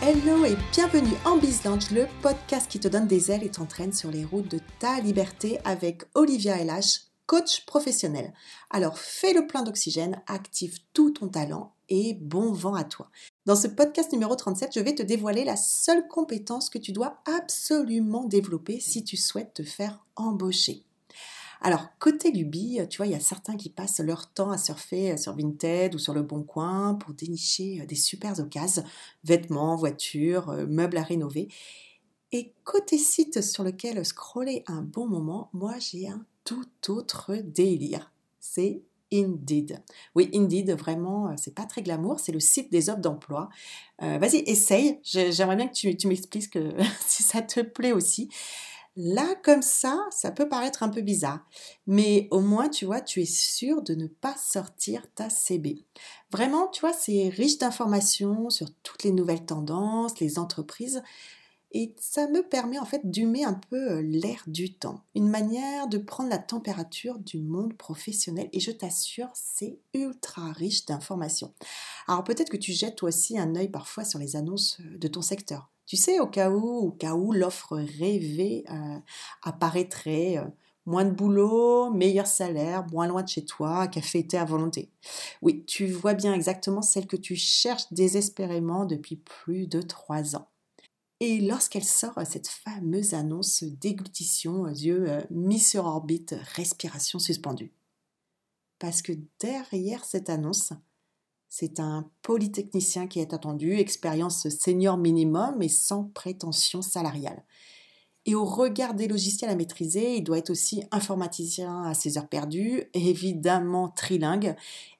Hello et bienvenue en BizLaunch, le podcast qui te donne des ailes et t'entraîne sur les routes de ta liberté avec Olivia LH, coach professionnel. Alors fais le plein d'oxygène, active tout ton talent et bon vent à toi. Dans ce podcast numéro 37, je vais te dévoiler la seule compétence que tu dois absolument développer si tu souhaites te faire embaucher. Alors, côté Luby, tu vois, il y a certains qui passent leur temps à surfer sur Vinted ou sur le Bon Coin pour dénicher des super occasions, vêtements, voitures, euh, meubles à rénover. Et côté site sur lequel scroller un bon moment, moi j'ai un tout autre délire. C'est Indeed. Oui, Indeed, vraiment, euh, c'est pas très glamour, c'est le site des offres d'emploi. Euh, vas-y, essaye. J'aimerais bien que tu, tu m'expliques si ça te plaît aussi. Là, comme ça, ça peut paraître un peu bizarre, mais au moins, tu vois, tu es sûr de ne pas sortir ta CB. Vraiment, tu vois, c'est riche d'informations sur toutes les nouvelles tendances, les entreprises, et ça me permet en fait d'humer un peu euh, l'air du temps, une manière de prendre la température du monde professionnel, et je t'assure, c'est ultra riche d'informations. Alors peut-être que tu jettes toi aussi un œil parfois sur les annonces euh, de ton secteur tu sais, au cas où, au cas où l'offre rêvée euh, apparaîtrait, euh, moins de boulot, meilleur salaire, moins loin de chez toi, café été à volonté. Oui, tu vois bien exactement celle que tu cherches désespérément depuis plus de trois ans. Et lorsqu'elle sort cette fameuse annonce déglutition, yeux euh, mis sur orbite, respiration suspendue. Parce que derrière cette annonce, c'est un polytechnicien qui est attendu, expérience senior minimum et sans prétention salariale. Et au regard des logiciels à maîtriser, il doit être aussi informaticien à ses heures perdues, évidemment trilingue,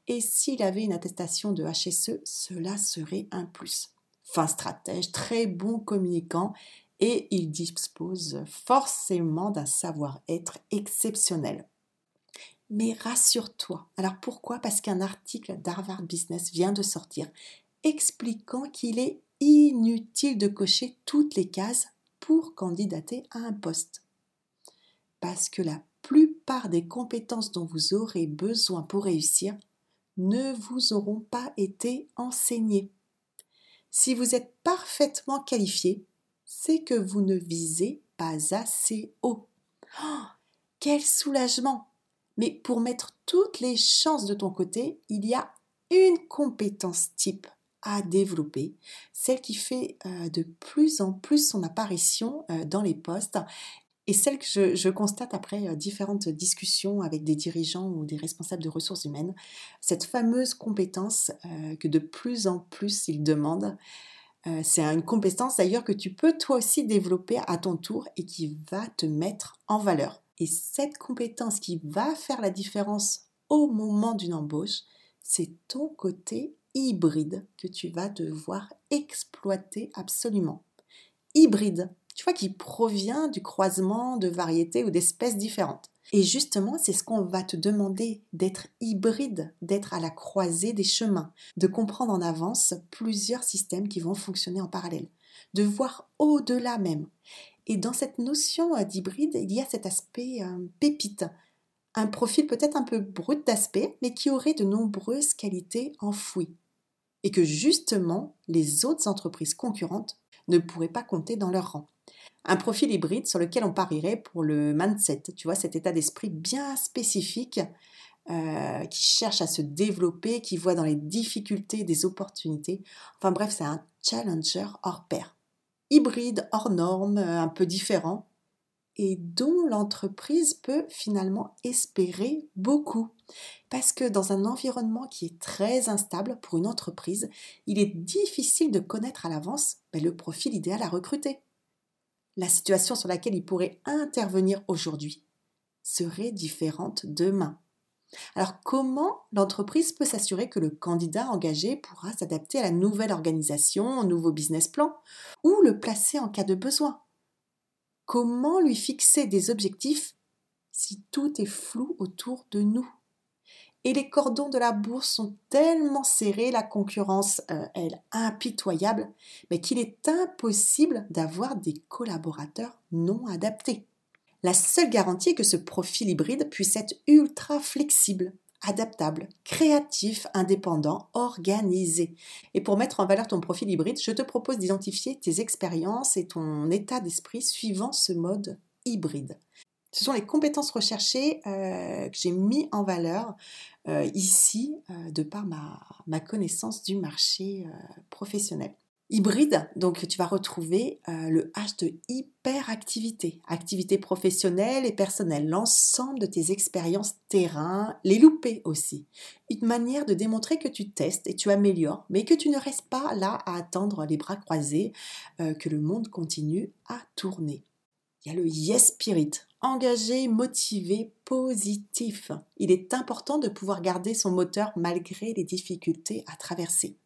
et s'il avait une attestation de HSE, cela serait un plus. Fin stratège, très bon communicant, et il dispose forcément d'un savoir-être exceptionnel. Mais rassure-toi. Alors pourquoi? Parce qu'un article d'Harvard Business vient de sortir expliquant qu'il est inutile de cocher toutes les cases pour candidater à un poste. Parce que la plupart des compétences dont vous aurez besoin pour réussir ne vous auront pas été enseignées. Si vous êtes parfaitement qualifié, c'est que vous ne visez pas assez haut. Oh, quel soulagement mais pour mettre toutes les chances de ton côté, il y a une compétence type à développer, celle qui fait euh, de plus en plus son apparition euh, dans les postes et celle que je, constate après euh, différentes discussions avec des dirigeants ou des responsables de ressources humaines, cette fameuse compétence que de plus en plus ils demandent. c'est une compétence d'ailleurs que tu peux toi aussi développer à ton tour et qui va te mettre en valeur. Et cette compétence qui va faire la différence au moment d'une embauche, c'est ton côté hybride que tu vas devoir exploiter absolument. Hybride, tu vois, qui provient du croisement de variétés ou d'espèces différentes. Et justement, c'est ce qu'on va te demander, d'être hybride, d'être à la croisée des chemins, de comprendre en avance plusieurs systèmes qui vont fonctionner en parallèle, de voir au-delà même. Et dans cette notion euh, d'hybride, il y a cet aspect euh, pépite, un profil peut-être un peu brut d'aspect, mais qui aurait de nombreuses qualités enfouies, et que justement les autres entreprises concurrentes ne pourraient pas compter dans leur rang. Un profil hybride sur lequel on parierait pour le mindset, tu vois, cet état d'esprit bien spécifique euh, qui cherche à se développer, qui voit dans les difficultés des opportunités. Enfin bref, c'est un challenger hors pair hybride, hors norme, euh, un peu différent, et dont l'entreprise peut finalement espérer beaucoup. Parce que dans un environnement qui est très instable pour une entreprise, il est difficile de connaître à l'avance ben, le profil idéal à recruter. La situation sur laquelle il pourrait intervenir aujourd'hui serait différente demain. Alors comment l'entreprise peut s'assurer que le candidat engagé pourra s'adapter à la nouvelle organisation, au nouveau business plan, ou le placer en cas de besoin? Comment lui fixer des objectifs si tout est flou autour de nous? Et les cordons de la bourse sont tellement serrés, la concurrence, euh, elle, impitoyable, mais qu'il est impossible d'avoir des collaborateurs non adaptés. La seule garantie est que ce profil hybride puisse être ultra flexible, adaptable, créatif, indépendant, organisé. Et pour mettre en valeur ton profil hybride, je te propose d'identifier tes expériences et ton état d'esprit suivant ce mode hybride. Ce sont les compétences recherchées euh, que j'ai mis en valeur euh, ici euh, de par ma, ma, connaissance du marché professionnel. Hybride, donc tu vas retrouver le H de hyperactivité, activité professionnelle et personnelle, l'ensemble de tes expériences terrain, les louper aussi. Une manière de démontrer que tu testes et tu améliores, mais que tu ne restes pas là à attendre les bras croisés, que le monde continue à tourner. Il y a le Yes Spirit, engagé, motivé, positif. Il est important de pouvoir garder son moteur malgré les difficultés à traverser.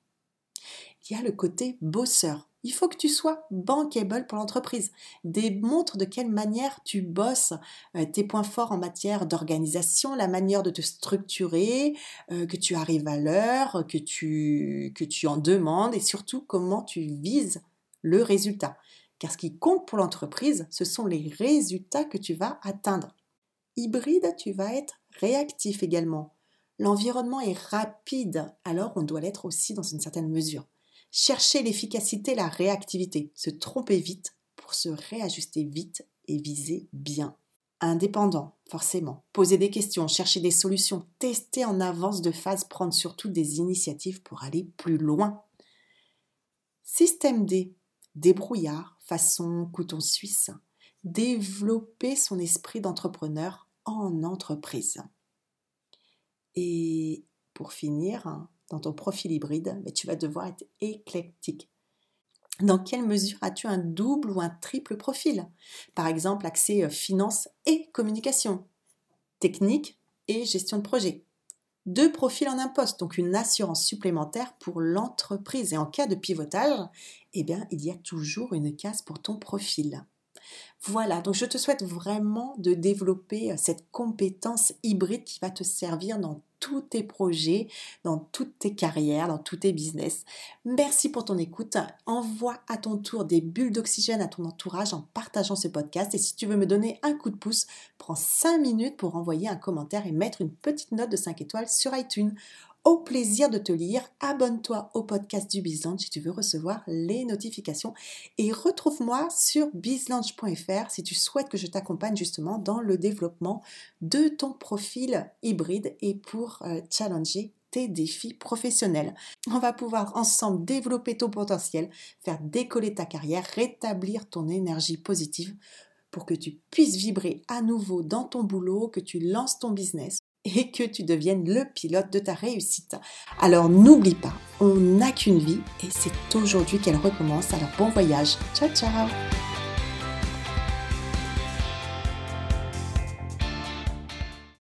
Il a le côté bosseur. Il faut que tu sois bankable pour l'entreprise. Démontre de quelle manière tu bosses, euh, tes points forts en matière d'organisation, la manière de te structurer, euh, que tu arrives à l'heure, que tu, que tu en demandes et surtout comment tu vises le résultat. Car ce qui compte pour l'entreprise, ce sont les résultats que tu vas atteindre. Hybride, tu vas être réactif également. L'environnement est rapide, alors on doit l'être aussi dans une certaine mesure. Chercher l'efficacité, la réactivité, se tromper vite pour se réajuster vite et viser bien. Indépendant, forcément. Poser des questions, chercher des solutions, tester en avance de phase, prendre surtout des initiatives pour aller plus loin. Système D, débrouillard, façon couton suisse, développer son esprit d'entrepreneur en entreprise. Et pour finir, dans ton profil hybride, mais tu vas devoir être éclectique. Dans quelle mesure as-tu un double ou un triple profil? Par exemple, accès euh, finance et communication, technique et gestion de projet. Deux profils en un poste, donc une assurance supplémentaire pour l'entreprise. Et en cas de pivotage, eh bien, il y a toujours une case pour ton profil. Voilà, donc je te souhaite vraiment de développer euh, cette compétence hybride qui va te servir dans tous tes projets, dans toutes tes carrières, dans tous tes business. Merci pour ton écoute. Envoie à ton tour des bulles d'oxygène à ton entourage en partageant ce podcast. Et si tu veux me donner un coup de pouce, prends 5 minutes pour envoyer un commentaire et mettre une petite note de 5 étoiles sur iTunes. Au plaisir de te lire, abonne-toi au podcast du Bizlange si tu veux recevoir les notifications et retrouve-moi sur bizlange.fr si tu souhaites que je t'accompagne justement dans le développement de ton profil hybride et pour euh, challenger tes défis professionnels. On va pouvoir ensemble développer ton potentiel, faire décoller ta carrière, rétablir ton énergie positive pour que tu puisses vibrer à nouveau dans ton boulot, que tu lances ton business et que tu deviennes le pilote de ta réussite. Alors n'oublie pas, on n'a qu'une vie et c'est aujourd'hui qu'elle recommence. Alors bon voyage. Ciao ciao